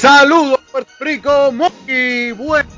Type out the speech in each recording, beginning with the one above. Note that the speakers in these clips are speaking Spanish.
Saludos Puerto Rico, muy bueno.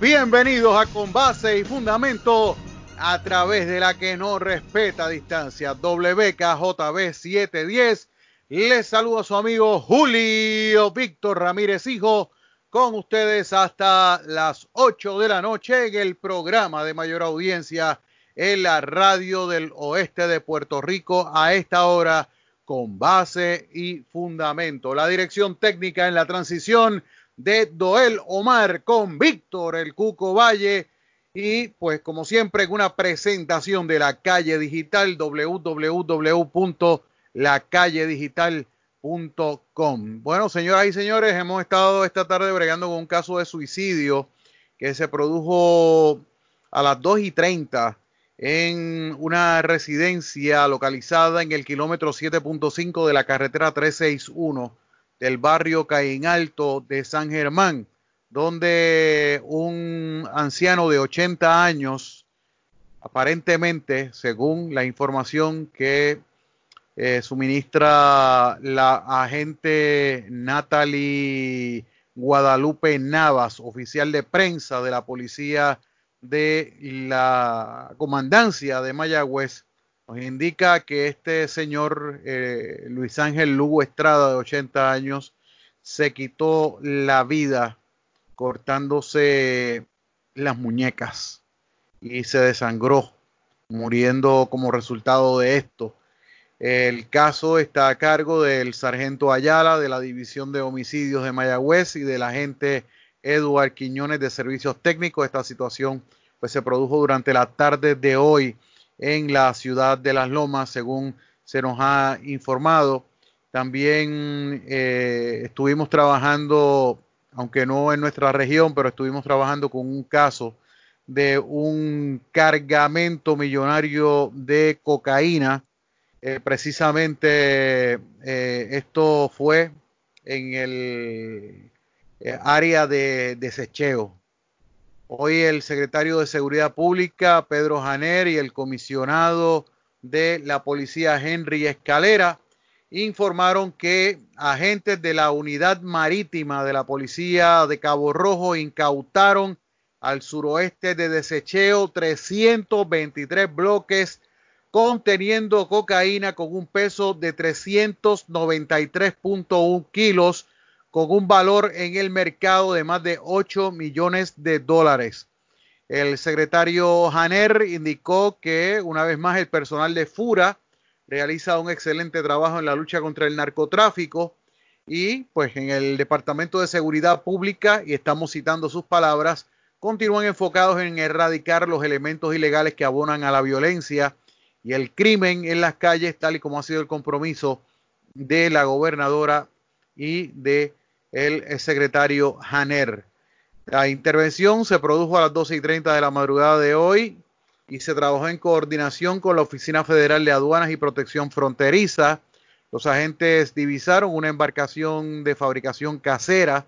Bienvenidos a Con Base y Fundamento a través de la que no respeta distancia. WKJB 710. Les saludo a su amigo Julio Víctor Ramírez Hijo con ustedes hasta las 8 de la noche en el programa de mayor audiencia en la radio del oeste de Puerto Rico a esta hora con base y fundamento. La dirección técnica en la transición de Doel Omar con Víctor el Cuco Valle y pues como siempre una presentación de la calle digital www.lacalledigital.com. Bueno, señoras y señores, hemos estado esta tarde bregando con un caso de suicidio que se produjo a las 2 y 30 en una residencia localizada en el kilómetro 7.5 de la carretera 361 del barrio Caín Alto de San Germán, donde un anciano de 80 años, aparentemente, según la información que eh, suministra la agente Natalie Guadalupe Navas, oficial de prensa de la policía de la comandancia de Mayagüez nos indica que este señor eh, Luis Ángel Lugo Estrada, de 80 años, se quitó la vida cortándose las muñecas y se desangró, muriendo como resultado de esto. El caso está a cargo del sargento Ayala de la División de Homicidios de Mayagüez y del agente Eduard Quiñones de Servicios Técnicos. Esta situación pues, se produjo durante la tarde de hoy en la ciudad de Las Lomas, según se nos ha informado. También eh, estuvimos trabajando, aunque no en nuestra región, pero estuvimos trabajando con un caso de un cargamento millonario de cocaína. Eh, precisamente eh, esto fue en el área de desecheo. Hoy el secretario de Seguridad Pública, Pedro Janer, y el comisionado de la policía, Henry Escalera, informaron que agentes de la unidad marítima de la policía de Cabo Rojo incautaron al suroeste de desecheo 323 bloques conteniendo cocaína con un peso de 393.1 kilos con un valor en el mercado de más de 8 millones de dólares. El secretario Janer indicó que una vez más el personal de FURA realiza un excelente trabajo en la lucha contra el narcotráfico y pues en el Departamento de Seguridad Pública, y estamos citando sus palabras, continúan enfocados en erradicar los elementos ilegales que abonan a la violencia y el crimen en las calles, tal y como ha sido el compromiso de la gobernadora y de el secretario Janer. La intervención se produjo a las 12 y 30 de la madrugada de hoy y se trabajó en coordinación con la Oficina Federal de Aduanas y Protección Fronteriza. Los agentes divisaron una embarcación de fabricación casera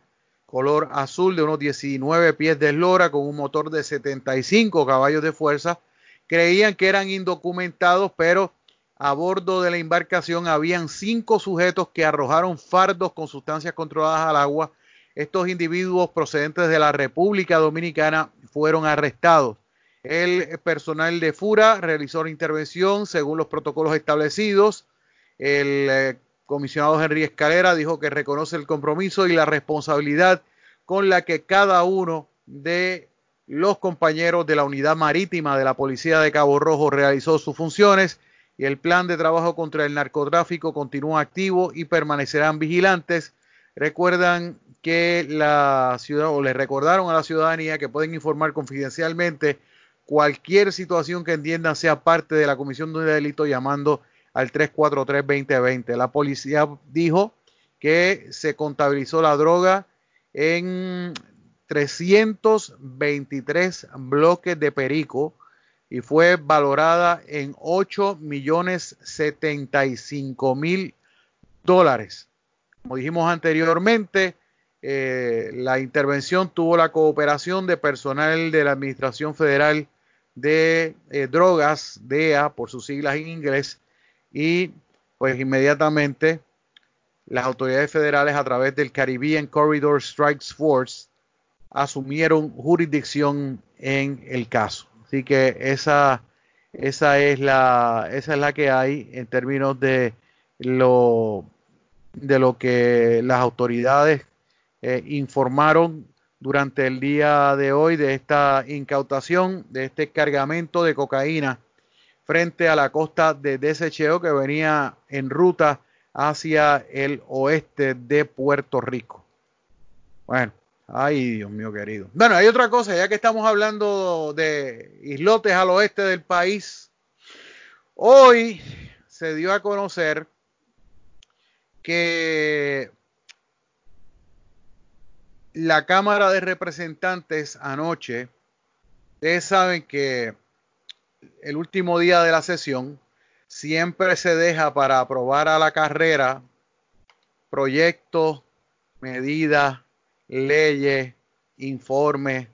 color azul de unos 19 pies de eslora con un motor de 75 caballos de fuerza. Creían que eran indocumentados, pero a bordo de la embarcación habían cinco sujetos que arrojaron fardos con sustancias controladas al agua. Estos individuos procedentes de la República Dominicana fueron arrestados. El personal de FURA realizó la intervención según los protocolos establecidos. El eh, comisionado Henry Escalera dijo que reconoce el compromiso y la responsabilidad con la que cada uno de los compañeros de la unidad marítima de la Policía de Cabo Rojo realizó sus funciones y el plan de trabajo contra el narcotráfico continúa activo y permanecerán vigilantes. Recuerdan que la ciudad o le recordaron a la ciudadanía que pueden informar confidencialmente cualquier situación que entiendan sea parte de la comisión de un delito llamando al 343-2020. La policía dijo que se contabilizó la droga en 323 bloques de perico y fue valorada en 8 millones 75 mil dólares. Como dijimos anteriormente, eh, la intervención tuvo la cooperación de personal de la Administración Federal de eh, Drogas, DEA, por sus siglas en inglés, y pues inmediatamente las autoridades federales a través del Caribbean Corridor Strikes Force asumieron jurisdicción en el caso. Así que esa, esa, es, la, esa es la que hay en términos de lo, de lo que las autoridades eh, informaron durante el día de hoy de esta incautación, de este cargamento de cocaína frente a la costa de Desecheo que venía en ruta hacia el oeste de Puerto Rico. Bueno, ay Dios mío querido. Bueno, hay otra cosa, ya que estamos hablando de islotes al oeste del país, hoy se dio a conocer que la Cámara de Representantes anoche, ustedes saben que el último día de la sesión siempre se deja para aprobar a la carrera proyectos, medidas, leyes, informes,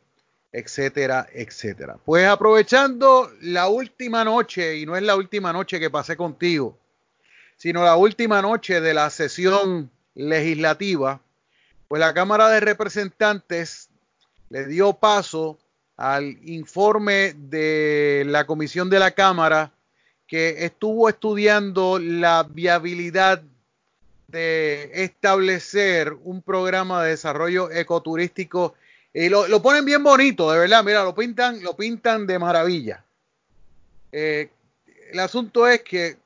etcétera, etcétera. Pues aprovechando la última noche, y no es la última noche que pasé contigo, sino la última noche de la sesión legislativa, pues la Cámara de Representantes le dio paso al informe de la Comisión de la Cámara que estuvo estudiando la viabilidad de establecer un programa de desarrollo ecoturístico y lo, ponen bien bonito, de verdad, mira, lo pintan, lo pintan de maravilla. Eh, el asunto es que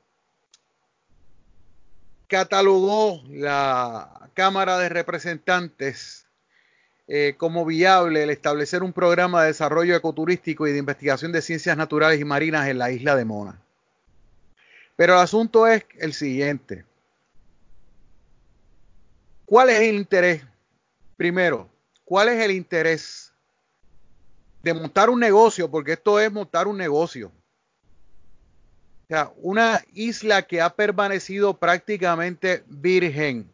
catalogó la Cámara de Representantes eh, como viable el establecer un programa de desarrollo ecoturístico y de investigación de ciencias naturales y marinas en la isla de Mona. Pero el asunto es el siguiente. ¿Cuál es el interés? Primero, ¿cuál es el interés de montar un negocio? Porque esto es montar un negocio. O sea, una isla que ha permanecido prácticamente virgen.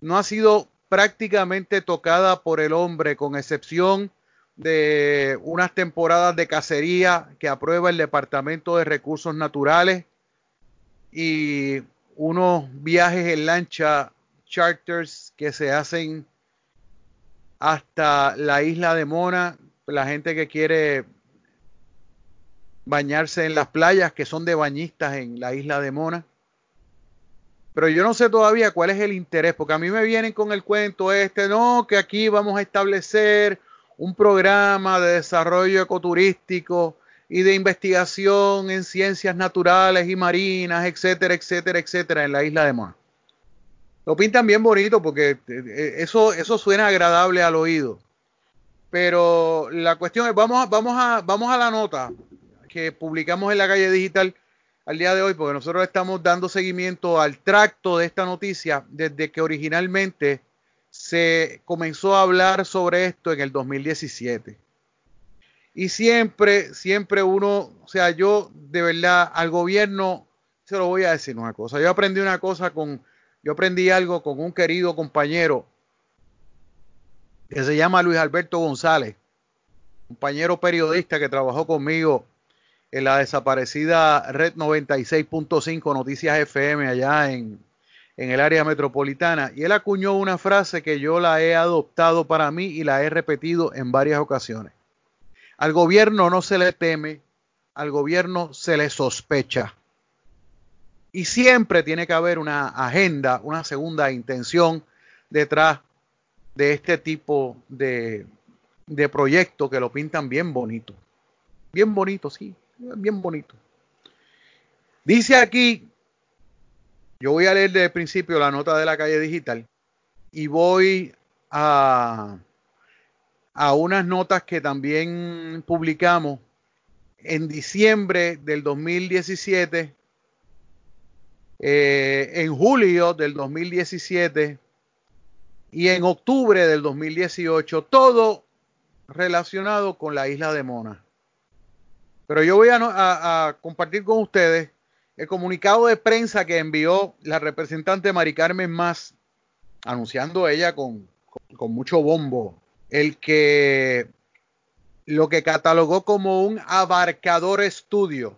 No ha sido prácticamente tocada por el hombre, con excepción de unas temporadas de cacería que aprueba el Departamento de Recursos Naturales y unos viajes en lancha charters que se hacen hasta la isla de Mona, la gente que quiere bañarse en las playas que son de bañistas en la isla de Mona. Pero yo no sé todavía cuál es el interés, porque a mí me vienen con el cuento este, no, que aquí vamos a establecer un programa de desarrollo ecoturístico y de investigación en ciencias naturales y marinas, etcétera, etcétera, etcétera, en la isla de Mona. Lo pintan bien bonito porque eh, eh, eso, eso suena agradable al oído. Pero la cuestión es, vamos, vamos, a, vamos a la nota que publicamos en la calle digital al día de hoy, porque nosotros estamos dando seguimiento al tracto de esta noticia desde que originalmente se comenzó a hablar sobre esto en el 2017. Y siempre, siempre uno, o sea, yo de verdad al gobierno, se lo voy a decir una cosa, yo aprendí una cosa con, yo aprendí algo con un querido compañero que se llama Luis Alberto González, compañero periodista que trabajó conmigo en la desaparecida Red 96.5 Noticias FM allá en, en el área metropolitana. Y él acuñó una frase que yo la he adoptado para mí y la he repetido en varias ocasiones. Al gobierno no se le teme, al gobierno se le sospecha. Y siempre tiene que haber una agenda, una segunda intención detrás de este tipo de, de proyecto que lo pintan bien bonito. Bien bonito, sí bien bonito. Dice aquí, yo voy a leer desde el principio la nota de la calle digital y voy a, a unas notas que también publicamos en diciembre del 2017, eh, en julio del 2017 y en octubre del 2018, todo relacionado con la isla de Mona. Pero yo voy a, compartir con ustedes el comunicado de prensa que envió la representante Mari Carmen Más, anunciando ella con, con mucho bombo el que lo que catalogó como un abarcador estudio,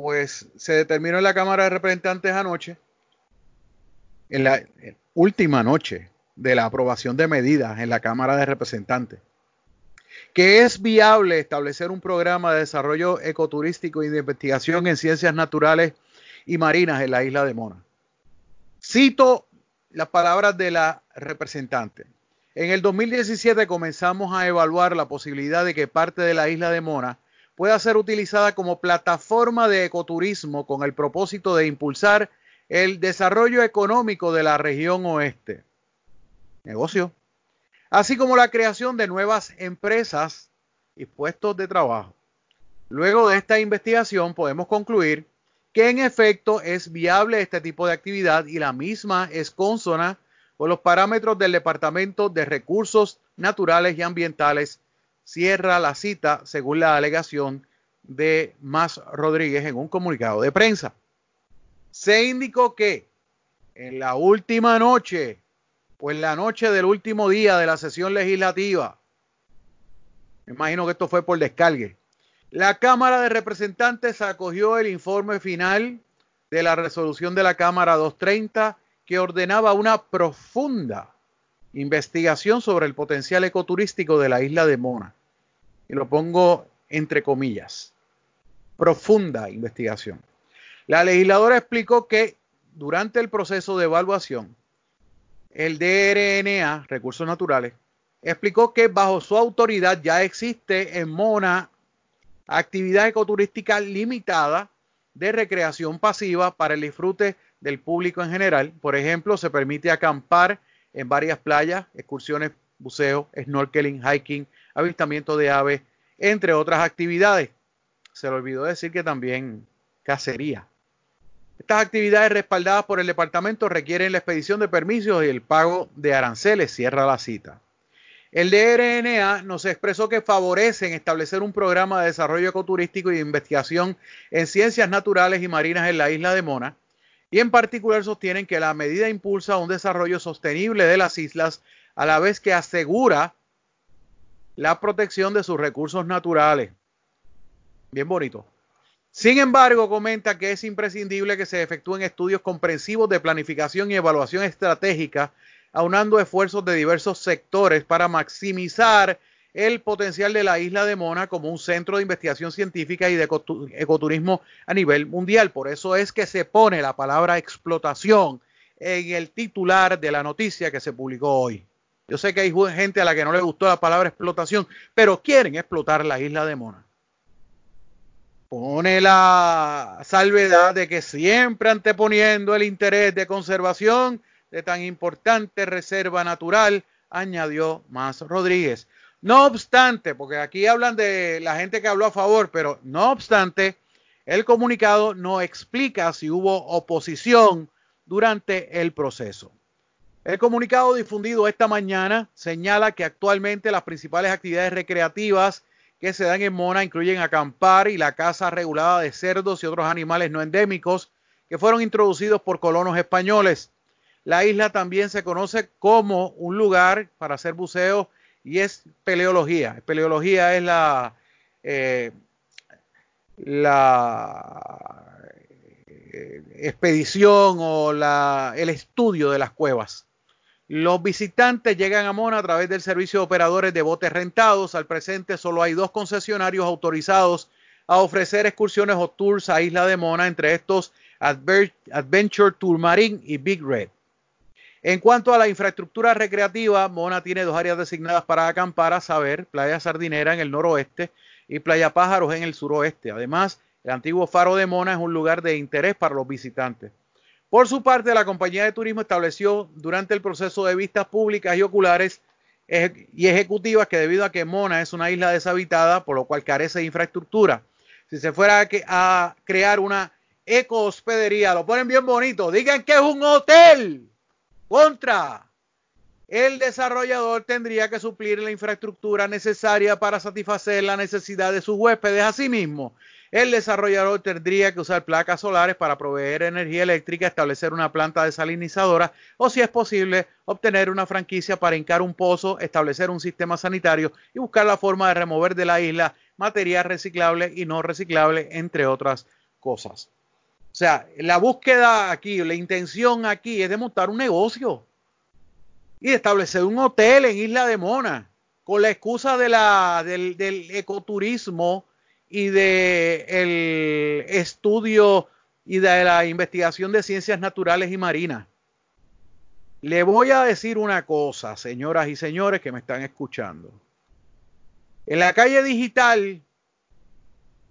pues se determinó en la Cámara de Representantes anoche en la última noche de la aprobación de medidas en la Cámara de Representantes, que es viable establecer un programa de desarrollo ecoturístico y de investigación en ciencias naturales y marinas en la isla de Mona. Cito las palabras de la representante. En el 2017 comenzamos a evaluar la posibilidad de que parte de la isla de Mona pueda ser utilizada como plataforma de ecoturismo con el propósito de impulsar el desarrollo económico de la región oeste. Negocio. Así como la creación de nuevas empresas y puestos de trabajo. Luego de esta investigación podemos concluir que en efecto es viable este tipo de actividad y la misma es consona con los parámetros del Departamento de Recursos Naturales y Ambientales. Cierra la cita según la alegación de Más Rodríguez en un comunicado de prensa. Se indicó que en la última noche, o en la noche del último día de la sesión legislativa, me imagino que esto fue por descargue, la Cámara de Representantes acogió el informe final de la resolución de la Cámara 230 que ordenaba una profunda investigación sobre el potencial ecoturístico de la isla de Mona. Y lo pongo entre comillas. Profunda investigación. La legisladora explicó que durante el proceso de evaluación, el DRNA, Recursos Naturales, explicó que bajo su autoridad ya existe en Mona actividad ecoturística limitada de recreación pasiva para el disfrute del público en general. Por ejemplo, se permite acampar en varias playas, excursiones, buceo, snorkeling, hiking, avistamiento de aves, entre otras actividades. Se le olvidó decir que también cacería. Estas actividades respaldadas por el departamento requieren la expedición de permisos y el pago de aranceles. Cierra la cita. El DRNA nos expresó que favorecen establecer un programa de desarrollo ecoturístico y de investigación en ciencias naturales y marinas en la isla de Mona, y en particular sostienen que la medida impulsa un desarrollo sostenible de las islas a la vez que asegura la protección de sus recursos naturales. Bien bonito. Sin embargo, comenta que es imprescindible que se efectúen estudios comprensivos de planificación y evaluación estratégica aunando esfuerzos de diversos sectores para maximizar el potencial de la isla de Mona como un centro de investigación científica y de ecoturismo a nivel mundial. Por eso es que se pone la palabra explotación en el titular de la noticia que se publicó hoy. Yo sé que hay gente a la que no le gustó la palabra explotación, pero quieren explotar la isla de Mona. Pone la salvedad de que siempre anteponiendo el interés de conservación de tan importante reserva natural, añadió Más Rodríguez. No obstante, porque aquí hablan de la gente que habló a favor, pero no obstante, el comunicado no explica si hubo oposición durante el proceso. El comunicado difundido esta mañana señala que actualmente las principales actividades recreativas que se dan en Mona incluyen acampar y la caza regulada de cerdos y otros animales no endémicos que fueron introducidos por colonos españoles. La isla también se conoce como un lugar para hacer buceo y es peleología. Peleología es la, eh, la eh, expedición o la, el estudio de las cuevas. Los visitantes llegan a Mona a través del servicio de operadores de botes rentados. Al presente solo hay dos concesionarios autorizados a ofrecer excursiones o tours a Isla de Mona, entre estos Adventure Tour Marine y Big Red. En cuanto a la infraestructura recreativa, Mona tiene dos áreas designadas para acampar, a saber, Playa Sardinera en el noroeste y Playa Pájaros en el suroeste. Además, el antiguo faro de Mona es un lugar de interés para los visitantes. Por su parte, la compañía de turismo estableció durante el proceso de vistas públicas y oculares y ejecutivas que debido a que Mona es una isla deshabitada, por lo cual carece de infraestructura, si se fuera a, crear una eco hospedería, lo ponen bien bonito, digan que es un hotel contra. El desarrollador tendría que suplir la infraestructura necesaria para satisfacer la necesidad de sus huéspedes. Asimismo, el desarrollador tendría que usar placas solares para proveer energía eléctrica, establecer una planta desalinizadora o, si es posible, obtener una franquicia para hincar un pozo, establecer un sistema sanitario y buscar la forma de remover de la isla material reciclable y no reciclable, entre otras cosas. O sea, la búsqueda aquí, la intención aquí es de montar un negocio y de establecer un hotel en Isla de Mona con la excusa de la, del, ecoturismo y del el estudio y de la investigación de ciencias naturales y marinas. Le voy a decir una cosa, señoras y señores que me están escuchando. En la calle digital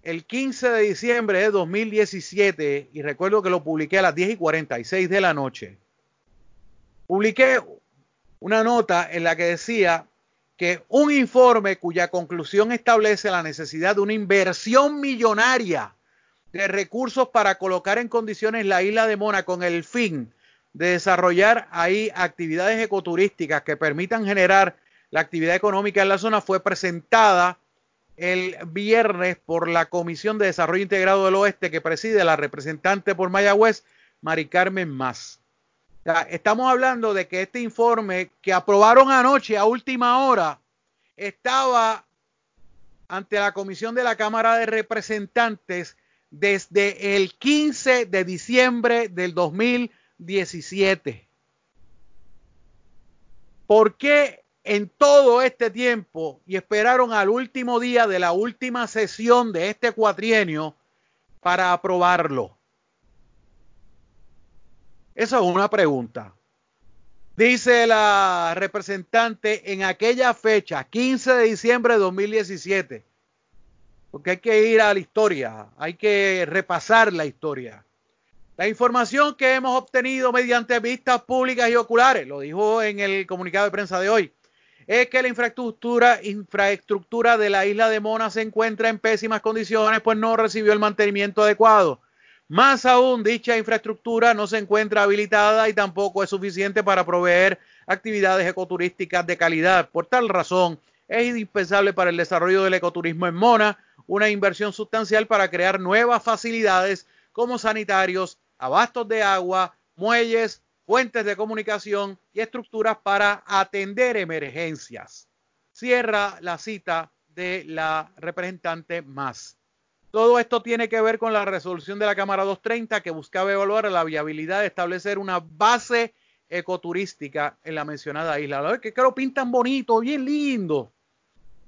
el 15 de diciembre de 2017, y recuerdo que lo publiqué a las 10 y 46 de la noche, publiqué una nota en la que decía que un informe cuya conclusión establece la necesidad de una inversión millonaria de recursos para colocar en condiciones la isla de Mona con el fin de desarrollar ahí actividades ecoturísticas que permitan generar la actividad económica en la zona fue presentada el viernes por la Comisión de Desarrollo Integrado del Oeste que preside la representante por Mayagüez, Mari Carmen Más. Estamos hablando de que este informe que aprobaron anoche a última hora estaba ante la Comisión de la Cámara de Representantes desde el 15 de diciembre del 2017. ¿Por qué en todo este tiempo y esperaron al último día de la última sesión de este cuatrienio para aprobarlo? Esa es una pregunta. Dice la representante en aquella fecha, 15 de diciembre de 2017, porque hay que ir a la historia, hay que repasar la historia. La información que hemos obtenido mediante vistas públicas y oculares, lo dijo en el comunicado de prensa de hoy, es que la infraestructura, infraestructura de la isla de Mona se encuentra en pésimas condiciones, pues no recibió el mantenimiento adecuado. Más aún, dicha infraestructura no se encuentra habilitada y tampoco es suficiente para proveer actividades ecoturísticas de calidad. Por tal razón, es indispensable para el desarrollo del ecoturismo en Mona una inversión sustancial para crear nuevas facilidades como sanitarios, abastos de agua, muelles, fuentes de comunicación y estructuras para atender emergencias. Cierra la cita de la representante más. Todo esto tiene que ver con la resolución de la Cámara 230 que buscaba evaluar la viabilidad de establecer una base ecoturística en la mencionada isla. Que lo pintan bonito, bien lindo.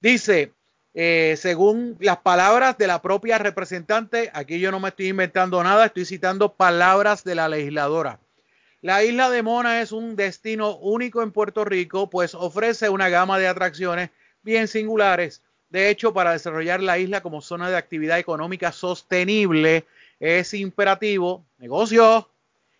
Dice, eh, según las palabras de la propia representante, aquí yo no me estoy inventando nada, estoy citando palabras de la legisladora. La isla de Mona es un destino único en Puerto Rico, pues ofrece una gama de atracciones bien singulares. De hecho, para desarrollar la isla como zona de actividad económica sostenible, es imperativo, negocio,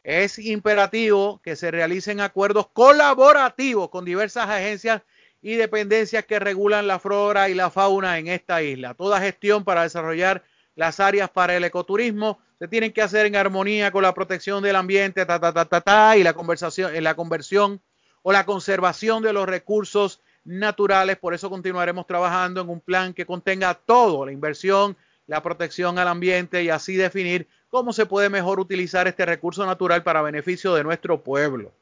es imperativo que se realicen acuerdos colaborativos con diversas agencias y dependencias que regulan la flora y la fauna en esta isla. Toda gestión para desarrollar las áreas para el ecoturismo se tienen que hacer en armonía con la protección del ambiente, ta, ta, ta, ta, ta y la conversación, la conversión o la conservación de los recursos naturales. Por eso continuaremos trabajando en un plan que contenga todo, la inversión, la protección al ambiente y así definir cómo se puede mejor utilizar este recurso natural para beneficio de nuestro pueblo.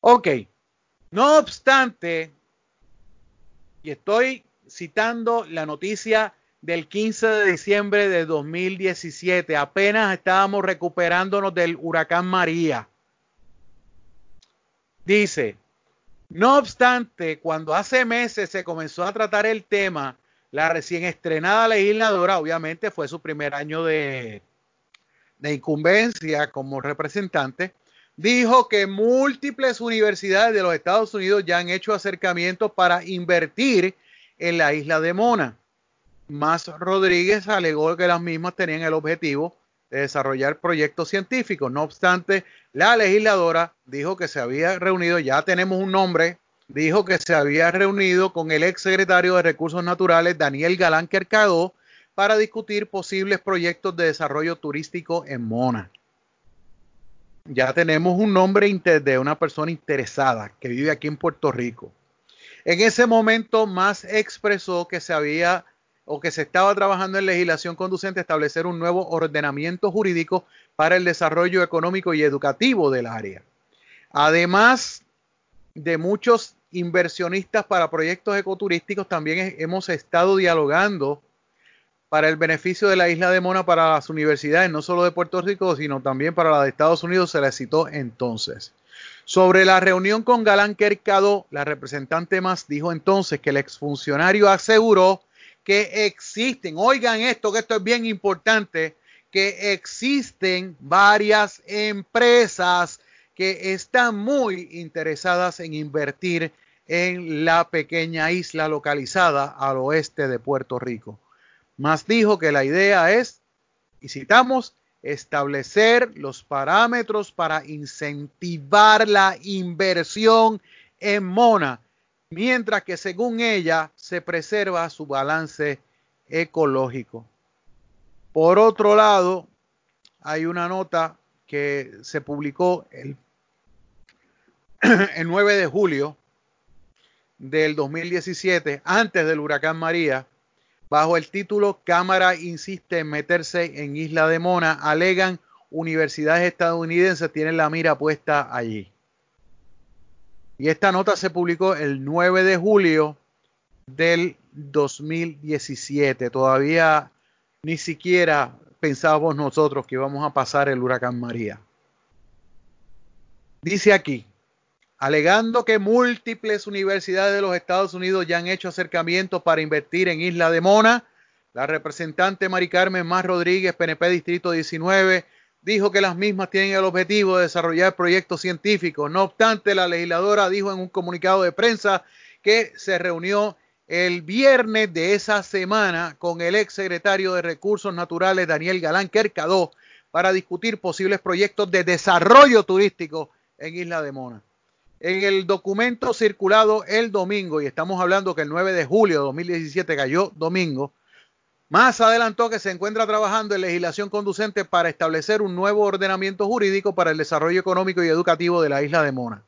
Ok, no obstante, y estoy citando la noticia del 15 de diciembre de 2017. Apenas estábamos recuperándonos del huracán María. Dice, no obstante, cuando hace meses se comenzó a tratar el tema, la recién estrenada legisladora, obviamente fue su primer año de, de incumbencia como representante, dijo que múltiples universidades de los Estados Unidos ya han hecho acercamientos para invertir en la isla de Mona. Más Rodríguez alegó que las mismas tenían el objetivo de desarrollar proyectos científicos. No obstante, la legisladora dijo que se había reunido, ya tenemos un nombre, dijo que se había reunido con el ex secretario de Recursos Naturales, Daniel Galán Quercado, para discutir posibles proyectos de desarrollo turístico en Mona. Ya tenemos un nombre de una persona interesada que vive aquí en Puerto Rico. En ese momento, más expresó que se había o que se estaba trabajando en legislación conducente a establecer un nuevo ordenamiento jurídico para el desarrollo económico y educativo del área. Además de muchos inversionistas para proyectos ecoturísticos, también hemos estado dialogando para el beneficio de la isla de Mona para las universidades, no solo de Puerto Rico, sino también para la de Estados Unidos, se le citó entonces. Sobre la reunión con Galán Kercado, la representante más dijo entonces que el exfuncionario aseguró que existen, oigan esto, que esto es bien importante, que existen varias empresas que están muy interesadas en invertir en la pequeña isla localizada al oeste de Puerto Rico. Más dijo que la idea es, y citamos, establecer los parámetros para incentivar la inversión en Mona, mientras que según ella se preserva su balance ecológico. Por otro lado, hay una nota que se publicó el, el 9 de julio del 2017, antes del huracán María, bajo el título Cámara insiste en meterse en Isla de Mona, alegan universidades estadounidenses tienen la mira puesta allí. Y esta nota se publicó el 9 de julio del 2017. Todavía ni siquiera pensábamos nosotros que íbamos a pasar el huracán María. Dice aquí, alegando que múltiples universidades de los Estados Unidos ya han hecho acercamientos para invertir en Isla de Mona, la representante Mari Carmen Más Rodríguez, PNP Distrito 19, dijo que las mismas tienen el objetivo de desarrollar proyectos científicos. No obstante, la legisladora dijo en un comunicado de prensa que se reunió el viernes de esa semana con el ex secretario de Recursos Naturales Daniel Galán Kercadó para discutir posibles proyectos de desarrollo turístico en Isla de Mona. En el documento circulado el domingo, y estamos hablando que el 9 de julio de 2017 cayó domingo, más adelantó que se encuentra trabajando en legislación conducente para establecer un nuevo ordenamiento jurídico para el desarrollo económico y educativo de la isla de Mona.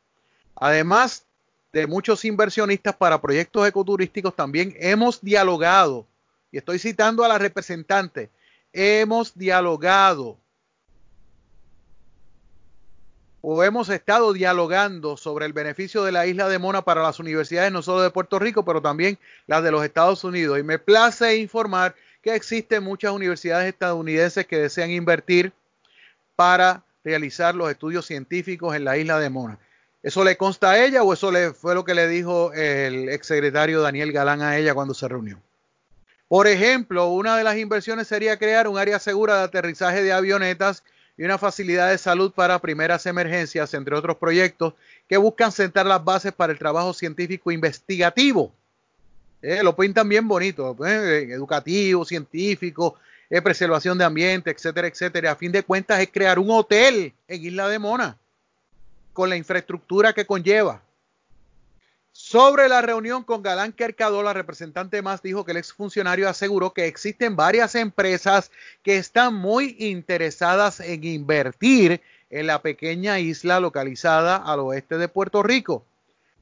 Además de muchos inversionistas para proyectos ecoturísticos, también hemos dialogado, y estoy citando a la representante, hemos dialogado o hemos estado dialogando sobre el beneficio de la isla de Mona para las universidades no solo de Puerto Rico, pero también las de los Estados Unidos. Y me place informar que existen muchas universidades estadounidenses que desean invertir para realizar los estudios científicos en la isla de Mona. ¿Eso le consta a ella o eso le, fue lo que le dijo el exsecretario Daniel Galán a ella cuando se reunió? Por ejemplo, una de las inversiones sería crear un área segura de aterrizaje de avionetas y una facilidad de salud para primeras emergencias, entre otros proyectos que buscan sentar las bases para el trabajo científico investigativo. Eh, lo pintan bien bonito, eh, educativo, científico, eh, preservación de ambiente, etcétera, etcétera. A fin de cuentas es crear un hotel en Isla de Mona con la infraestructura que conlleva. Sobre la reunión con Galán Kercado, la representante más dijo que el exfuncionario aseguró que existen varias empresas que están muy interesadas en invertir en la pequeña isla localizada al oeste de Puerto Rico.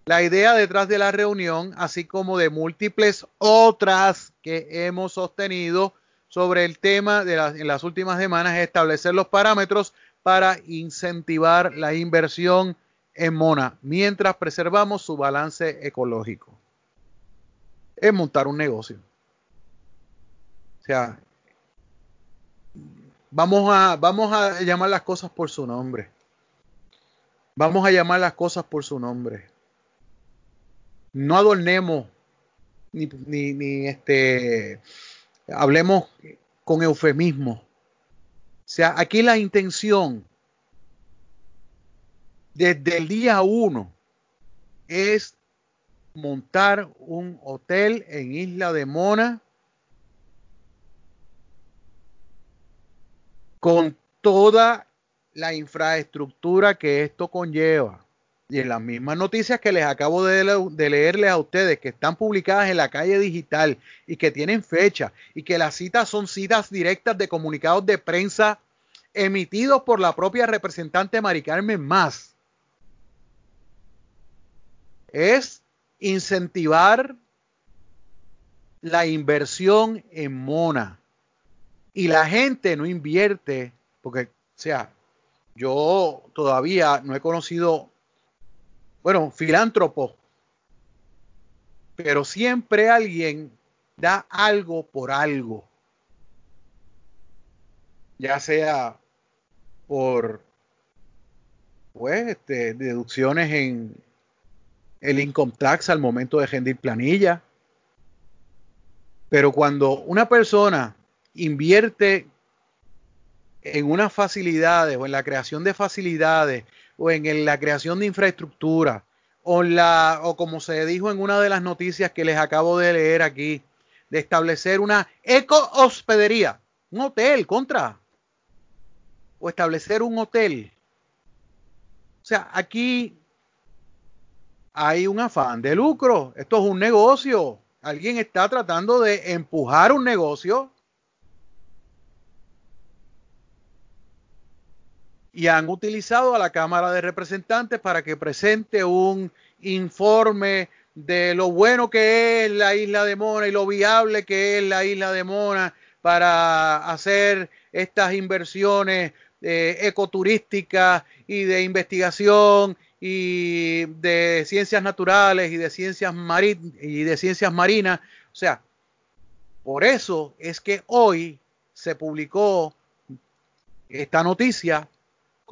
La idea detrás de la reunión, así como de múltiples otras que hemos sostenido sobre el tema de en las últimas semanas, es establecer los parámetros para incentivar la inversión en Mona mientras preservamos su balance ecológico. Es montar un negocio. O sea, vamos a, vamos a llamar las cosas por su nombre. Vamos a llamar las cosas por su nombre. No adornemos ni, ni, ni este hablemos con eufemismo. O sea, aquí la intención desde el día uno es montar un hotel en Isla de Mona con toda la infraestructura que esto conlleva. Y en las mismas noticias que les acabo de, leerles a ustedes, que están publicadas en la calle digital y que tienen fecha y que las citas son citas directas de comunicados de prensa emitidos por la propia representante Mari Carmen Más es incentivar la inversión en mona. Y la gente no invierte, porque, o sea, yo todavía no he conocido, bueno, filántropo, pero siempre alguien da algo por algo. ya sea por pues este, deducciones en el income tax al momento de rendir planilla. Pero cuando una persona invierte en unas facilidades o en la creación de facilidades o en la creación de infraestructura o, la, o como se dijo en una de las noticias que les acabo de leer aquí, de establecer una eco-hospedería, un hotel contra, o establecer un hotel. O sea, aquí hay un afán de lucro. Esto es un negocio. Alguien está tratando de empujar un negocio y han utilizado a la Cámara de Representantes para que presente un informe de lo bueno que es la isla de Mona y lo viable que es la isla de Mona para hacer estas inversiones eh, ecoturísticas y de investigación y de ciencias naturales y de ciencias y de ciencias marinas. O sea, por eso es que hoy se publicó esta noticia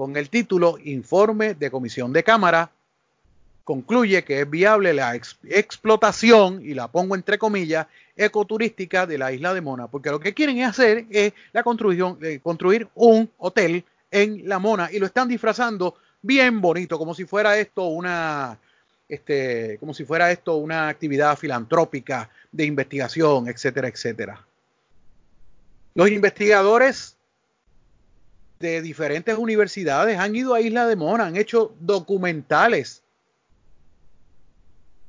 con el título Informe de Comisión de Cámara, concluye que es viable la explotación, y la pongo entre comillas, ecoturística de la isla de Mona, porque lo que quieren hacer es la construcción, de construir un hotel en la Mona y lo están disfrazando bien bonito, como si fuera esto una, este, como si fuera esto una actividad filantrópica de investigación, etcétera, etcétera. Los investigadores de diferentes universidades han ido a Isla de Mona, han hecho documentales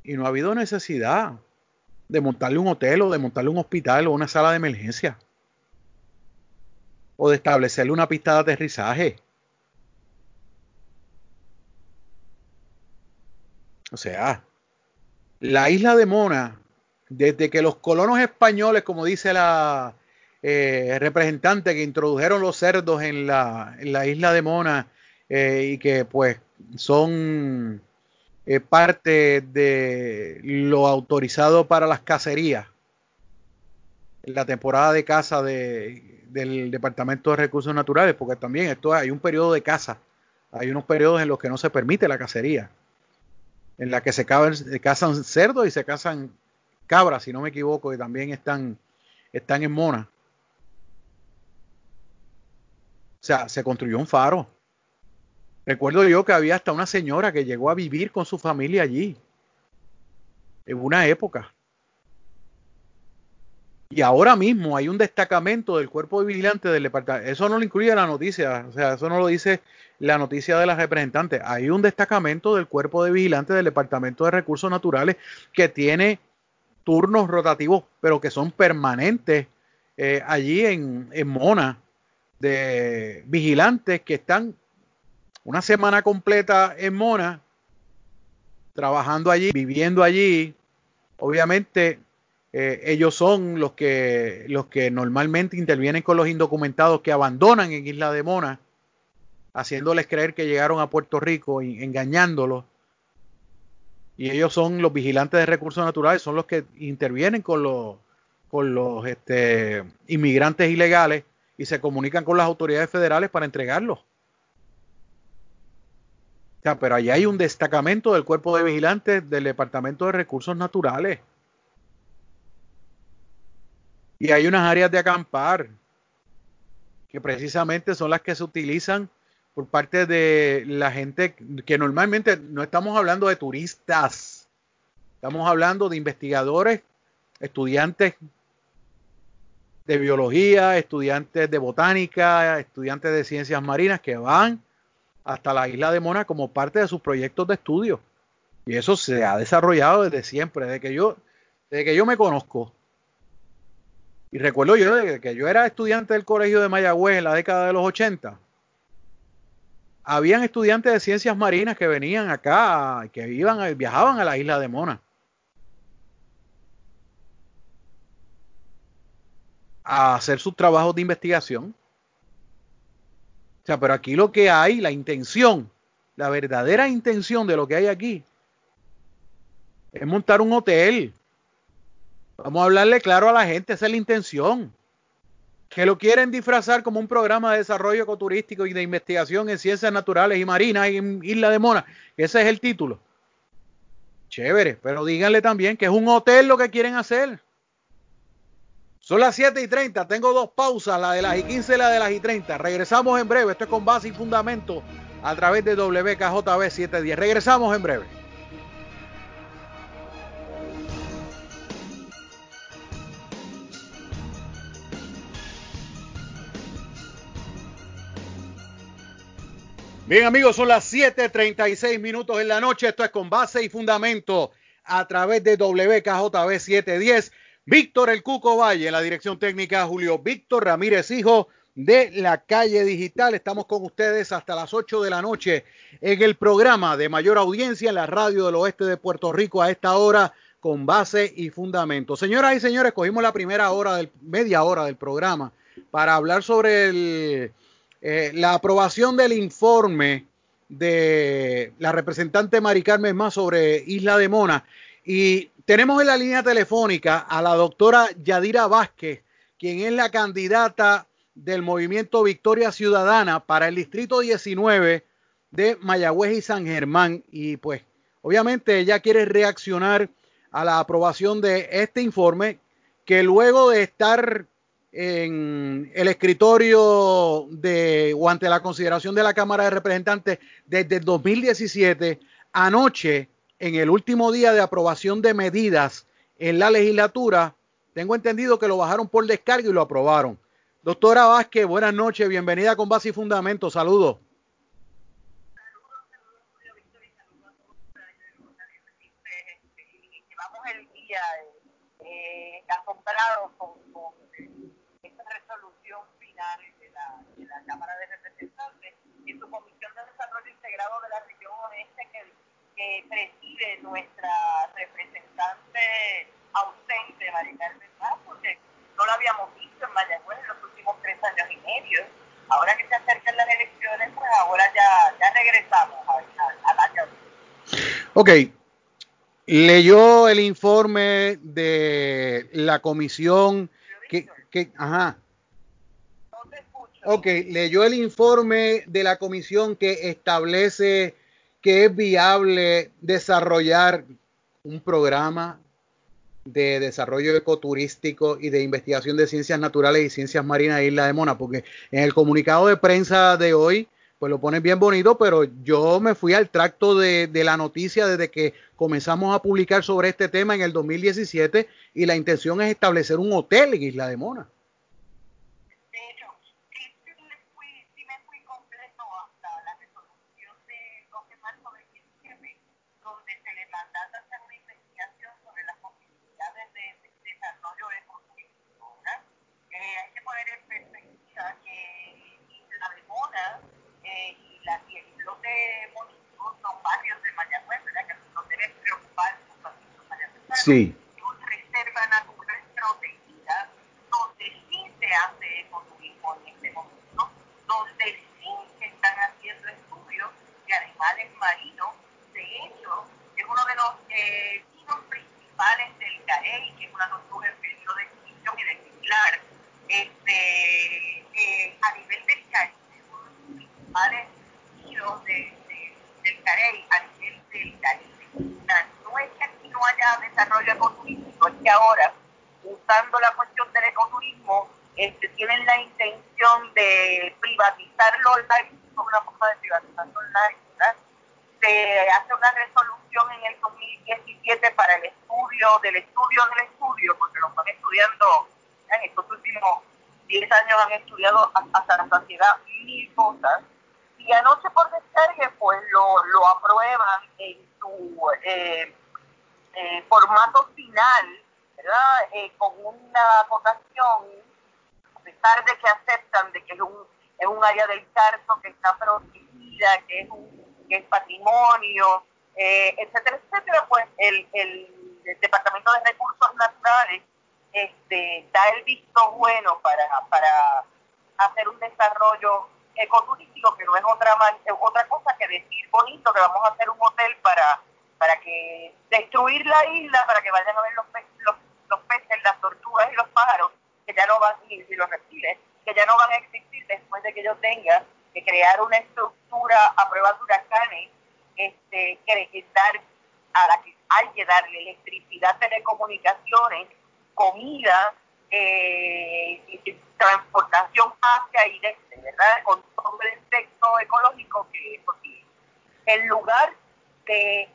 y no ha habido necesidad de montarle un hotel o de montarle un hospital o una sala de emergencia o de establecerle una pista de aterrizaje. O sea, la isla de Mona, desde que los colonos españoles, como dice la, eh, representantes que introdujeron los cerdos en la, en la isla de Mona eh, y que pues son eh, parte de lo autorizado para las cacerías en la temporada de caza de, del Departamento de Recursos Naturales, porque también esto hay un periodo de caza, hay unos periodos en los que no se permite la cacería, en la que se cazan cerdos y se cazan cabras, si no me equivoco, y también están, están en Mona. O sea, se construyó un faro. Recuerdo yo que había hasta una señora que llegó a vivir con su familia allí. En una época. Y ahora mismo hay un destacamento del cuerpo de vigilante del departamento. Eso no lo incluye la noticia, o sea, eso no lo dice la noticia de las representantes. Hay un destacamento del cuerpo de vigilante del Departamento de Recursos Naturales que tiene turnos rotativos, pero que son permanentes eh, allí en, en Mona de vigilantes que están una semana completa en Mona, trabajando allí, viviendo allí. Obviamente, eh, ellos son los que, los que normalmente intervienen con los indocumentados que abandonan en Isla de Mona, haciéndoles creer que llegaron a Puerto Rico y engañándolos. Y ellos son los vigilantes de recursos naturales, son los que intervienen con los, con los este, inmigrantes ilegales y se comunican con las autoridades federales para entregarlos. O sea, pero allá hay un destacamento del cuerpo de vigilantes del Departamento de Recursos Naturales. Y hay unas áreas de acampar que precisamente son las que se utilizan por parte de la gente que normalmente no estamos hablando de turistas, estamos hablando de investigadores, estudiantes de biología, estudiantes de botánica, estudiantes de ciencias marinas que van hasta la isla de Mona como parte de sus proyectos de estudio. Y eso se ha desarrollado desde siempre, desde que yo, desde que yo me conozco. Y recuerdo yo que yo era estudiante del colegio de Mayagüez en la década de los 80. Habían estudiantes de ciencias marinas que venían acá, que iban, viajaban a la isla de Mona. A hacer sus trabajos de investigación. O sea, pero aquí lo que hay, la intención, la verdadera intención de lo que hay aquí, es montar un hotel. Vamos a hablarle claro a la gente, esa es la intención. que lo quieren disfrazar como un programa de desarrollo ecoturístico y de investigación en ciencias naturales y marinas en Isla de Mona. Ese es el título. Chévere, pero díganle también que es un hotel lo que quieren hacer. Son las 7 y 30, tengo dos pausas, la de las y 15 y la de las y 30. Regresamos en breve, esto es con base y fundamento a través de WKJB 710. Regresamos en breve. Bien amigos, son las 7.36 minutos en la noche. Esto es con base y fundamento a través de WKJB 710. Víctor El Cuco Valle, en la dirección técnica Julio Víctor Ramírez Hijo de la calle digital. Estamos con ustedes hasta las 8 de la noche en el programa de mayor audiencia en la radio del oeste de Puerto Rico a esta hora con base y fundamento. Señoras y señores, cogimos la primera hora del media hora del programa para hablar sobre eh, la aprobación del informe de la representante Mari Carmen más sobre Isla de Mona. Y tenemos en la línea telefónica a la doctora Yadira Vázquez, quien es la candidata del movimiento Victoria Ciudadana para el distrito 19 de Mayagüez y San Germán. Y pues, obviamente ella quiere reaccionar a la aprobación de este informe que luego de estar en el escritorio de o ante la consideración de la Cámara de Representantes desde el 2017, anoche, en el último día de aprobación de medidas en la legislatura, tengo entendido que lo bajaron por descargo y lo aprobaron. Doctora Vázquez, buenas noches, bienvenida con base y fundamento, saludos. Saludos, saludos, Víctor, y saludos a todos Llevamos el día eh, asombrados con Cámara de Representantes y su Comisión de Desarrollo Integrado de la Región Oeste que, preside nuestra representante ausente, María Carmen porque no lo habíamos visto en Mayagüez en los últimos tres años y medio. Ahora que se acercan las elecciones, pues ahora ya, ya regresamos al año. Ok, leyó el informe de la comisión que, que ajá, Ok, leyó el informe de la comisión que establece que es viable desarrollar un programa de desarrollo ecoturístico y de investigación de ciencias naturales y ciencias marinas de Isla de Mona, porque en el comunicado de prensa de hoy, pues lo ponen bien bonito, pero yo me fui al tracto de, de, la noticia desde que comenzamos a publicar sobre este tema en el 2017 y la intención es establecer un hotel en Isla de Mona. Sí. Reserva natural protegida, donde sí se hace ecoturismo en este momento, donde sí se están haciendo estudios de animales marinos. De hecho, es uno de los eh, principales del CAREI, que es una tortuga en peligro de extinción y de similar. Este, eh, a nivel del CAREI, es uno de los principales destinos de, del CAREI, a nivel del CAREI. No es que no haya desarrollo ecoturístico, es que ahora, usando la cuestión del ecoturismo, este, tienen la intención de privatizar los lives, una forma de privatizar los lives, se hace una resolución en el 2017 para el estudio del estudio del estudio, porque lo están estudiando en estos últimos 10 años estudiado hasta la saciedad mil cosas, y anoche por descargue pues lo, lo aprueban en su eh, eh, formato final, ¿verdad? Eh, con una votación, a pesar de que aceptan de que es un, es un área del carso que está protegida, que es, un, que es patrimonio, eh, etcétera, etcétera, pues el, el, Departamento de Recursos Naturales este, da el visto bueno para, para hacer un desarrollo ecoturístico que no es otra, otra cosa que decir bonito que vamos a hacer un hotel para para que destruir la isla, para que vayan a ver los, los, los peces, las tortugas y los pájaros, que que ya no van, los reptiles, que ya no van a existir después de que yo tenga que crear una estructura a prueba de huracanes, este, que dar a la que hay que darle electricidad, telecomunicaciones, comida, eh, y transportación hacia y desde, ¿verdad? Con todo el efecto ecológico que eso tiene. En lugar de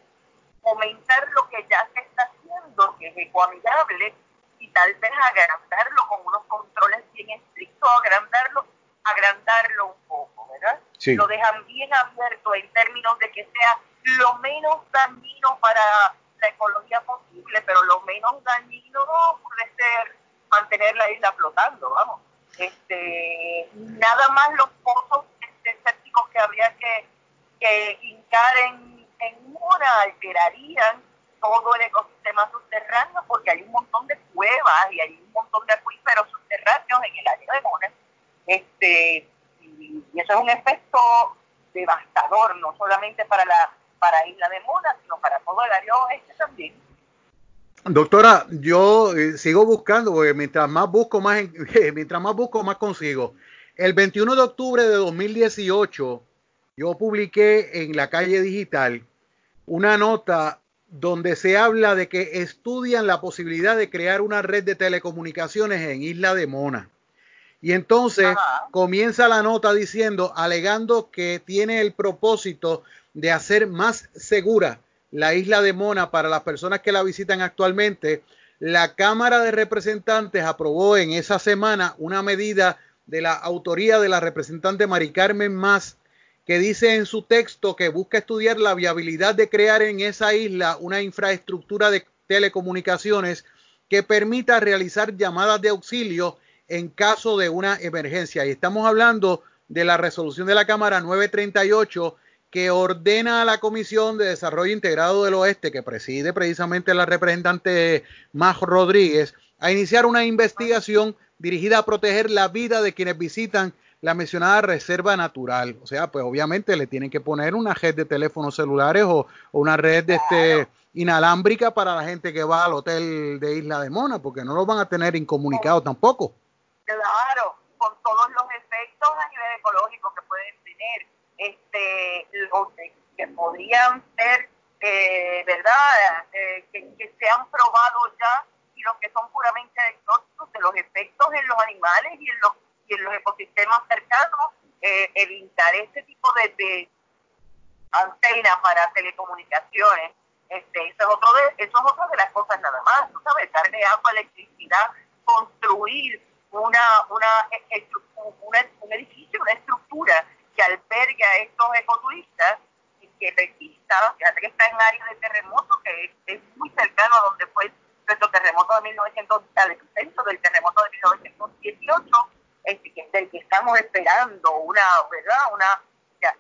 fomentar lo que ya se está haciendo, que es ecoamigable, y tal vez agrandarlo con unos controles bien estrictos, agrandarlo, agrandarlo un poco, ¿verdad? Lo dejan bien abierto en términos de que sea lo menos dañino para la ecología posible, pero lo menos dañino puede ser mantener la isla flotando, vamos. Este, nada más los pozos escépticos que habría que, que hincar en, en una alterarían todo el ecosistema subterráneo porque hay un montón de cuevas y hay un montón de acuíferos subterráneos en el área de Mona. Este, y, eso es un efecto devastador, no solamente para la para Isla de Mona, sino para todo el área oeste también. Doctora, yo eh, sigo buscando, porque mientras más busco, más, mientras más busco, más consigo. El 21 de octubre de 2018, yo publiqué en la calle digital una nota donde se habla de que estudian la posibilidad de crear una red de telecomunicaciones en Isla de Mona. Y entonces comienza la nota diciendo, alegando que tiene el propósito de hacer más segura la isla de Mona para las personas que la visitan actualmente. La Cámara de Representantes aprobó en esa semana una medida de la autoría de la representante Mari Carmen Más que dice en su texto que busca estudiar la viabilidad de crear en esa isla una infraestructura de telecomunicaciones que permita realizar llamadas de auxilio en caso de una emergencia. Y estamos hablando de la resolución de la Cámara 938 que ordena a la Comisión de Desarrollo Integrado del Oeste, que preside precisamente la representante Majo Rodríguez, a iniciar una investigación dirigida a proteger la vida de quienes visitan la mencionada reserva natural. O sea, pues obviamente le tienen que poner una red de teléfonos celulares o, una red de este inalámbrica para la gente que va al hotel de Isla de Mona, porque no lo van a tener incomunicado tampoco. Claro, con todos los efectos a nivel ecológico que pueden tener, este, los que podrían ser, eh, ¿verdad? Eh, que, se han probado ya y los que son puramente exóticos de los efectos en los animales y en los y en los ecosistemas cercanos eh, evitar este tipo de, de antenas para telecomunicaciones. Este, eso, es otro de, eso es otra de las cosas nada más, tú sabes, darle agua, electricidad, construir una, una, un edificio, una estructura que albergue a estos ecoturistas y que resista, fíjate que está en área de terremoto, que es, muy cercano a donde fue nuestro terremoto de 1900, el centro del terremoto de 1918, del que estamos esperando una, ¿verdad? Una,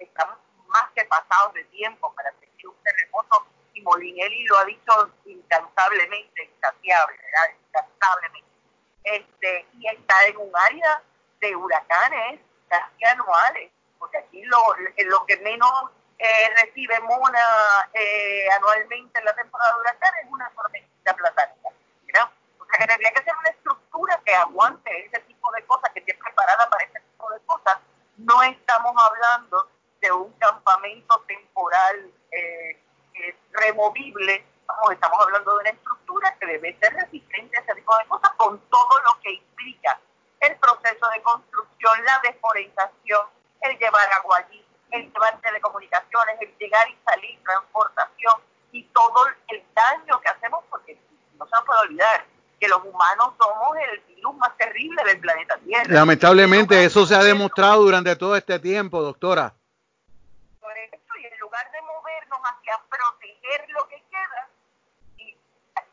estamos más que pasados de tiempo para tener un terremoto y Molinelli lo ha dicho incansablemente, insaciable, ¿verdad? Incansablemente. Este, y está en un área de huracanes casi anuales, porque aquí lo, lo que menos eh, recibe Mona eh, anualmente en la temporada de huracanes es una tormenta platánica, ¿verdad? O sea que tendría que ser una estructura que aguante ese tipo de cosas, que esté preparada para ese tipo de cosas. No estamos hablando de un campamento temporal eh, eh, removible, Vamos, estamos hablando de una estructura que debe ser resistente a ese tipo de cosas con todo lo que implica el proceso de construcción, la deforestación, el llevar agua allí, el llevar telecomunicaciones, el llegar y salir, transportación y todo el daño que hacemos, porque no se nos puede olvidar, que los humanos somos el virus más terrible del planeta Tierra. Lamentablemente eso se ha demostrado durante todo este tiempo, doctora. Por eso, y en lugar de movernos hacia proteger lo que queda, y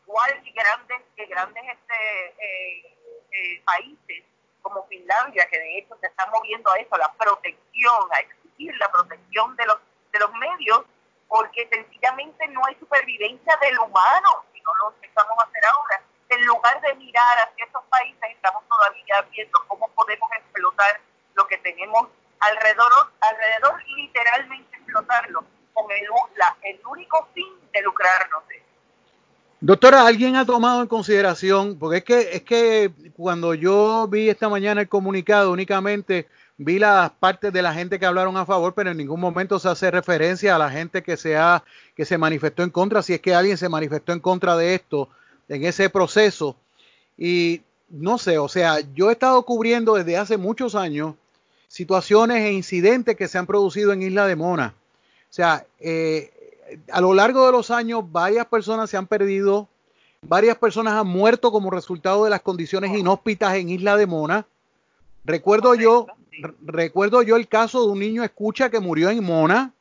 igual que grandes, que grandes este, eh, eh, países como Finlandia, que de hecho se están moviendo a eso, a la protección, a exigir la protección de los, de los medios, porque sencillamente no hay supervivencia del humano, si no lo empezamos a hacer ahora en lugar de mirar hacia esos países, estamos todavía viendo cómo podemos explotar lo que tenemos alrededor, alrededor literalmente explotarlo, con el, el único fin de lucrarnos. Doctora, ¿alguien ha tomado en consideración, porque es que, es que cuando yo vi esta mañana el comunicado, únicamente vi las partes de la gente que hablaron a favor, pero en ningún momento se hace referencia a la gente que se, ha, que se manifestó en contra, si es que alguien se manifestó en contra de esto en ese proceso. Y no sé, o sea, yo he estado cubriendo desde hace muchos años situaciones e incidentes que se han producido en Isla de Mona. O sea, eh, a lo largo de los años varias personas se han perdido, varias personas han muerto como resultado de las condiciones inhóspitas en Isla de Mona. Recuerdo yo, recuerdo yo el caso de un niño escucha que murió en Mona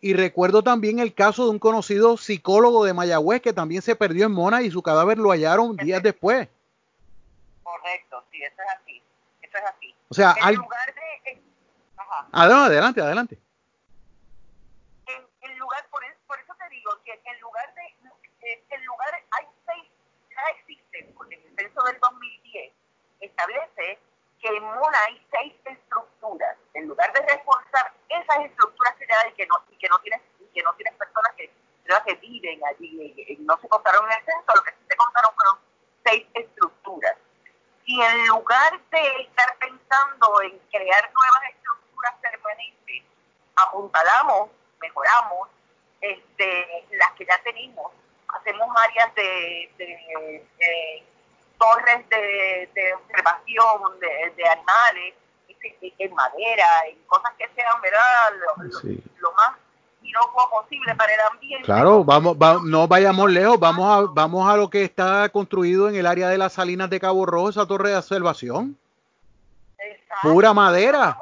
y recuerdo también el caso de un conocido psicólogo de Mayagüez que también se perdió en Mona y su cadáver lo hallaron días después. Correcto, sí, eso es así. Eso es así. O sea, en lugar de... Ajá. Adelante, adelante. En, lugar, por, eso te digo que en lugar de... En lugar, hay seis, ya existen, del 2010 establece que en Mona hay seis estructuras. En lugar de reforzar esas estructuras ya hay que no, y que no tienes, que no tienes personas que, que viven allí, y, no se contaron en el censo, lo que sí se contaron fueron seis estructuras. Y en lugar de estar pensando en crear nuevas estructuras permanentes, apuntalamos, mejoramos este, las que ya tenemos. Hacemos áreas de, de, torres de, observación de, animales en madera, en cosas que sean, ¿verdad? lo más inocuo posible para el ambiente. Claro, vamos, no vayamos lejos, vamos a, vamos a lo que está construido en el área de las salinas de Cabo Rojo, esa torre de observación. Pura madera.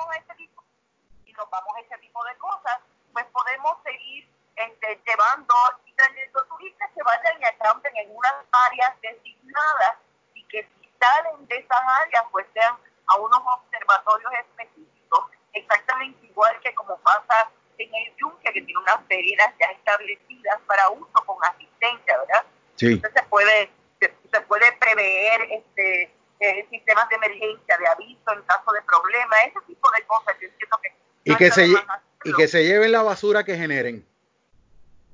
Y nos vamos a ese tipo de cosas, pues podemos seguir este, llevando y trayendo turistas que vayan y acampen en unas áreas designadas y que si salen de esas áreas, pues sean a unos observatorios específicos, exactamente igual que como pasa en el yunque, que tiene unas feridas ya establecidas para uso con asistencia, ¿verdad? Sí. Entonces se puede, se, puede prever este eh, sistemas de emergencia, de aviso en caso de problema, ese tipo de cosas. Yo entiendo que y que se y que se lleven la basura que generen.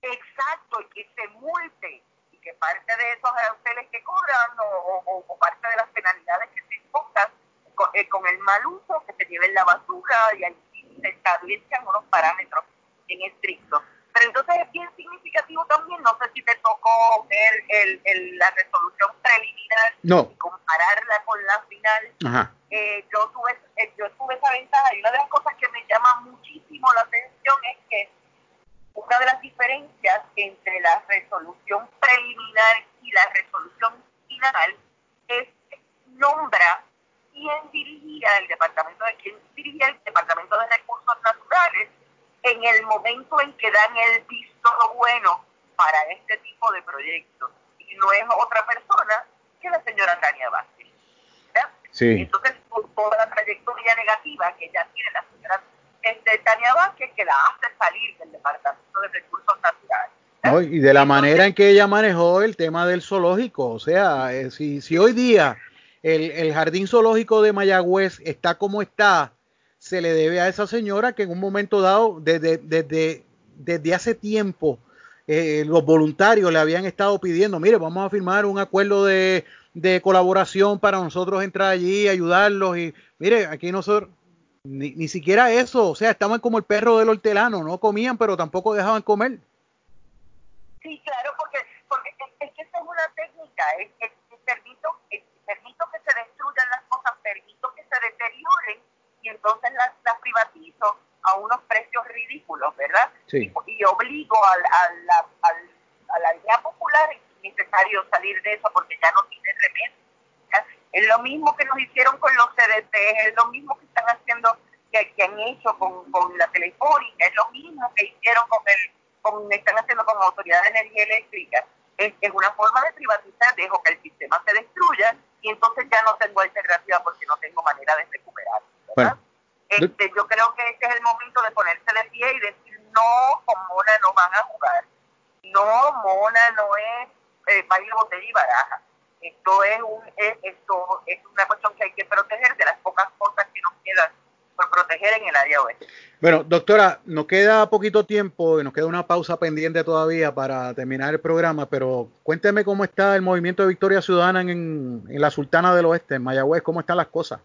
Exacto, y que se multe que parte de esos hoteles que cobran o, o, parte de las penalidades que se impongan con, eh, con, el mal uso, que se lleven la basura y ahí se establezcan unos parámetros en estrictos. Pero entonces es bien significativo también, no sé si te tocó ver el, el, la resolución preliminar y compararla con la final. Eh, yo, tuve, eh, yo tuve esa ventaja y una de las cosas que me llama muchísimo la atención es que una de las diferencias entre la resolución preliminar y la resolución final es que nombra quién dirigía el departamento de quién dirigía el departamento de recursos naturales en el momento en que dan el visto bueno para este tipo de proyectos y no es otra persona que la señora Tania Vázquez sí. entonces por toda la trayectoria negativa que ya tiene la señora este, Tania Vázquez que la hace salir del departamento de recursos naturales. Y de la manera en que ella manejó el tema del zoológico o sea eh, si, si hoy día el, jardín zoológico de Mayagüez está como está, se le debe a esa señora que en un momento dado, desde, desde, desde hace tiempo, eh, los voluntarios le habían estado pidiendo, mire, vamos a firmar un acuerdo de, de colaboración para nosotros entrar allí, ayudarlos y mire, aquí nosotros, ni, ni, siquiera eso, o sea, estaban como el perro del hortelano, no comían, pero tampoco dejaban comer. Sí, claro, porque, porque es, que esa es una técnica, es, es, permito, permito que se destruyan las cosas, permito que se deterioren y entonces las, las privatizo a unos precios ridículos, ¿verdad? Sí. Y, obligo a, a, la, a, la idea popular, es necesario salir de eso porque ya no tiene remedio. Es lo mismo que nos hicieron con los CDT, es lo mismo que están haciendo, que, que han hecho con, con la telefónica, es lo mismo que hicieron con el, con, están haciendo con la Autoridad de Energía Eléctrica es, una forma de privatizar, dejo que el sistema se destruya y entonces ya no tengo alternativa porque no tengo manera de recuperar. este, yo creo que este es el momento de ponerse de pie y decir, no, con Mona no van a jugar. No, Mona no es eh, baile, botella y baraja. Esto es, un, esto es una cuestión que hay que proteger de las pocas cosas que nos quedan por proteger en el área Mayagüez. Bueno, doctora, nos queda poquito tiempo y nos queda una pausa pendiente todavía para terminar el programa, pero cuénteme cómo está el movimiento de Victoria Ciudadana en, la Sultana del Oeste, en Mayagüez, cómo están las cosas.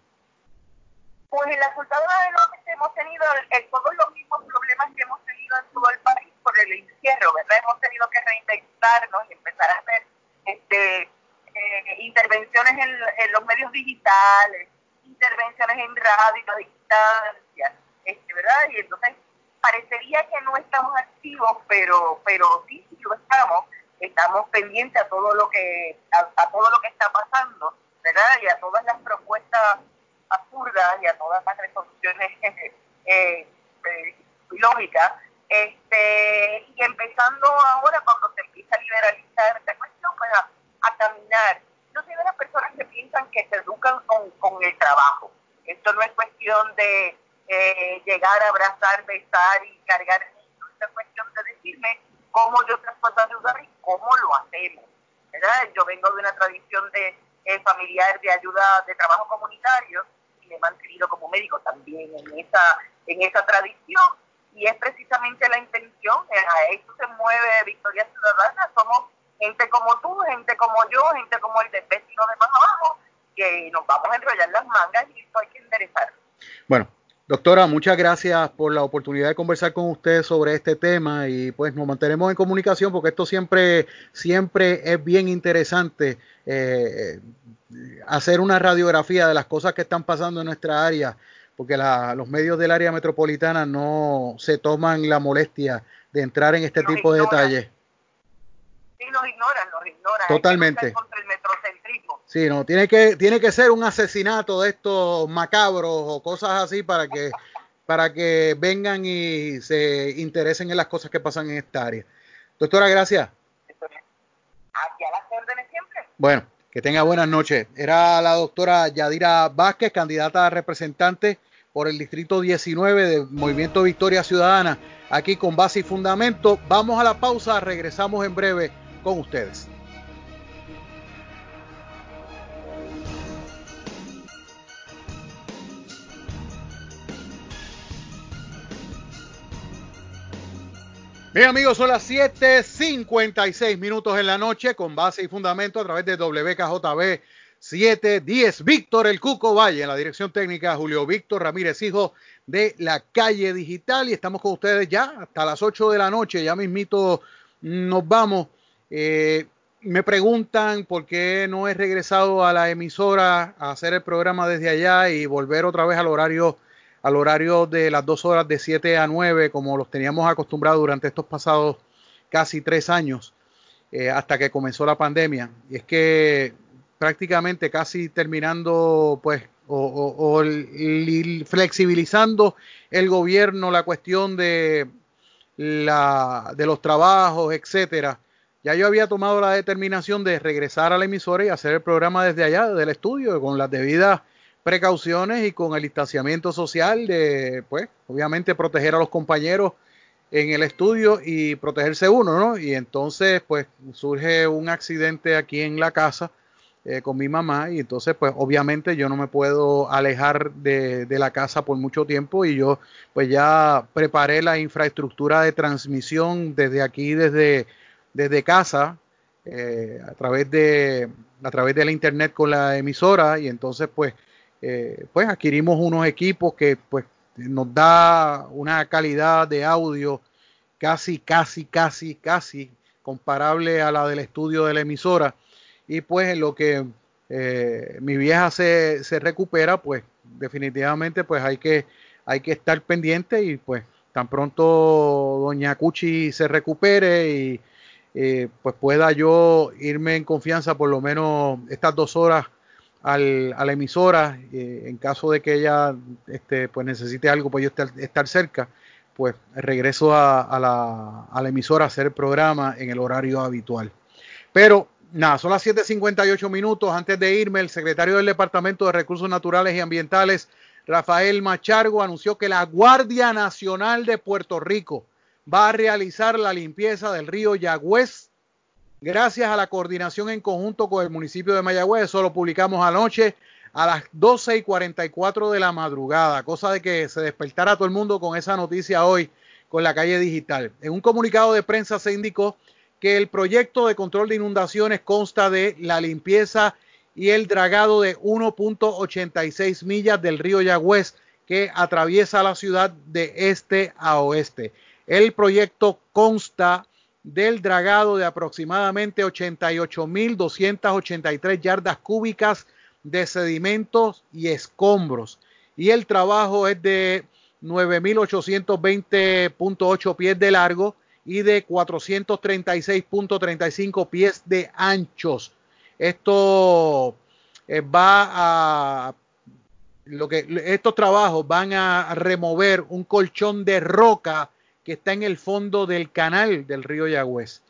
Pues en la Sultana del Oeste hemos tenido todos los mismos problemas que hemos tenido en todo el país por el encierro, ¿verdad? Hemos tenido que reinventarnos y empezar a hacer este, eh, intervenciones en, los medios digitales, intervenciones en radio, a distancia, este, ¿verdad? Y entonces parecería que no estamos activos, pero pero sí, sí lo estamos, estamos pendientes a todo lo que a, todo lo que está pasando, ¿verdad? Y a todas las propuestas absurdas y a todas las resoluciones eh, eh, lógicas, este, y empezando ahora cuando se empieza a liberalizar esta cuestión, pues a, caminar. Yo soy de las personas que piensan que se educan con, con el trabajo. Esto no es cuestión de eh, llegar a abrazar, besar y cargar. Esto es cuestión de decirme cómo yo puedo ayudar y cómo lo hacemos. Yo vengo de una tradición de eh, familiar de ayuda de trabajo comunitario y me he mantenido como médico también en esa, en esa tradición y es precisamente la intención, eh, a esto se mueve Victoria Ciudadana, somos gente como tú, gente como yo, gente como el de vecino de más abajo, que nos vamos a enrollar las mangas y esto hay que enderezar. Bueno, doctora, muchas gracias por la oportunidad de conversar con usted sobre este tema y pues nos mantenemos en comunicación porque esto siempre, siempre es bien interesante eh, hacer una radiografía de las cosas que están pasando en nuestra área porque los medios del área metropolitana no se toman la molestia de entrar en este tipo de detalles sí nos ignoran, nos ignoran. Totalmente. contra el metrocentrismo. Sí, no, tiene que, tiene que ser un asesinato de estos macabros o cosas así para que, para que vengan y se interesen en las cosas que pasan en esta área. Doctora, gracias. Aquí a las órdenes siempre. Bueno, que tenga buenas noches. Era la doctora Yadira Vázquez, candidata a representante por el distrito 19 del Movimiento Victoria Ciudadana, aquí con base y fundamento. Vamos a la pausa, regresamos en breve con ustedes. Bien amigos, son las 7.56 minutos en la noche con base y fundamento a través de WKJB 710. Víctor El Cuco Valle en la dirección técnica, Julio Víctor Ramírez, hijo de la calle digital y estamos con ustedes ya hasta las 8 de la noche, ya mismito nos vamos eh, me preguntan por qué no he regresado a la emisora a hacer el programa desde allá y volver otra vez al horario al horario de las dos horas de 7 a 9 como los teníamos acostumbrados durante estos pasados casi tres años eh, hasta que comenzó la pandemia. Y es que prácticamente casi terminando pues o, o flexibilizando el gobierno la cuestión de la de los trabajos etcétera ya yo había tomado la determinación de regresar a la emisora y hacer el programa desde allá, del estudio, con las debidas precauciones y con el distanciamiento social de, pues, obviamente proteger a los compañeros en el estudio y protegerse uno, ¿no? Y entonces, pues, surge un accidente aquí en la casa eh, con mi mamá y entonces, pues, obviamente yo no me puedo alejar de, de la casa por mucho tiempo y yo, pues, ya preparé la infraestructura de transmisión desde aquí, desde desde casa eh, a través de a través de la internet con la emisora y entonces pues eh, pues adquirimos unos equipos que pues nos da una calidad de audio casi casi casi casi comparable a la del estudio de la emisora. Y pues en lo que eh, mi vieja se, se recupera pues definitivamente pues hay que hay que estar pendiente y pues tan pronto doña Cuchi se recupere y eh, pues pueda yo irme en confianza por lo menos estas dos horas al, a la emisora, eh, en caso de que ella este, pues necesite algo, pues yo estar, estar cerca, pues regreso a, la, a la emisora a hacer el programa en el horario habitual. Pero nada, son las 7.58 minutos. Antes de irme, el secretario del Departamento de Recursos Naturales y Ambientales, Rafael Machargo, anunció que la Guardia Nacional de Puerto Rico va a realizar la limpieza del río Yagüez gracias a la coordinación en conjunto con el municipio de Mayagüez. Eso lo publicamos anoche a las 12 y 44 de la madrugada, cosa de que se despertara todo el mundo con esa noticia hoy con la calle digital. En un comunicado de prensa se indicó que el proyecto de control de inundaciones consta de la limpieza y el dragado de 1.86 millas del río Yagüez que atraviesa la ciudad de este a oeste. El proyecto consta del dragado de aproximadamente 88.283 yardas cúbicas de sedimentos y escombros. Y el trabajo es de 9.820.8 pies de largo y de 436.35 pies de anchos. Esto eh, va a lo que estos trabajos van a remover un colchón de roca que está en el fondo del canal del río Yagüez.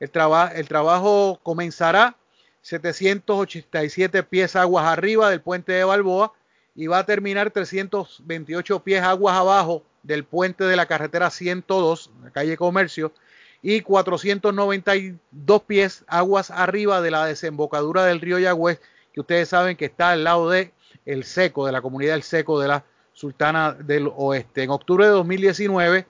El, el trabajo comenzará 787 pies aguas arriba del puente de Balboa y va a terminar 328 pies aguas abajo del puente de la carretera 102, la calle Comercio, y 492 pies aguas arriba de la desembocadura del río Yagüez, que ustedes saben que está al lado de el Seco, de la comunidad del Seco de la Sultana del Oeste. En octubre de 2019,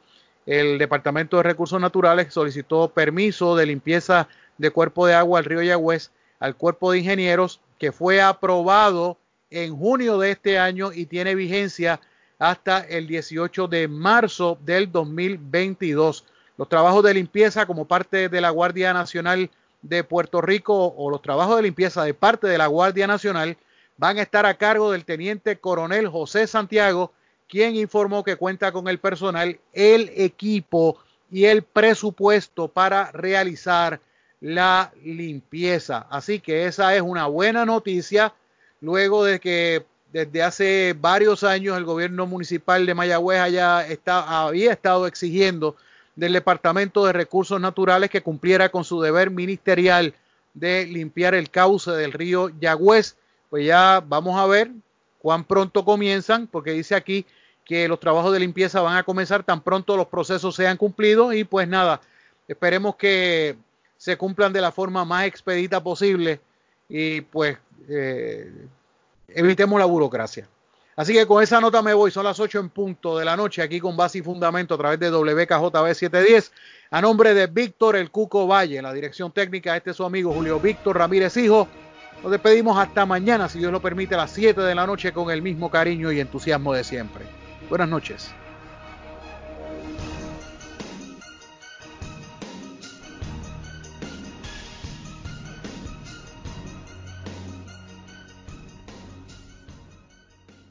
el Departamento de Recursos Naturales solicitó permiso de limpieza de cuerpo de agua al río Yagüez al cuerpo de ingenieros que fue aprobado en junio de este año y tiene vigencia hasta el 18 de marzo del 2022. Los trabajos de limpieza como parte de la Guardia Nacional de Puerto Rico o los trabajos de limpieza de parte de la Guardia Nacional van a estar a cargo del teniente coronel José Santiago, quien informó que cuenta con el personal, el equipo y el presupuesto para realizar la limpieza. Así que esa es una buena noticia luego de que desde hace varios años el gobierno municipal de Mayagüez haya había estado exigiendo del Departamento de Recursos Naturales que cumpliera con su deber ministerial de limpiar el cauce del río Yagüez. Pues ya vamos a ver cuán pronto comienzan, porque dice aquí que los trabajos de limpieza van a comenzar tan pronto los procesos sean cumplidos y pues nada, esperemos que se cumplan de la forma más expedita posible y pues eh, evitemos la burocracia. Así que con esa nota me voy, son las 8 en punto de la noche aquí con base y fundamento a través de WKJB 710. A nombre de Víctor El Cuco Valle, la dirección técnica, este es su amigo Julio Víctor Ramírez Hijo. Nos despedimos hasta mañana, si Dios lo permite, a las 7 de la noche con el mismo cariño y entusiasmo de siempre. Buenas noches.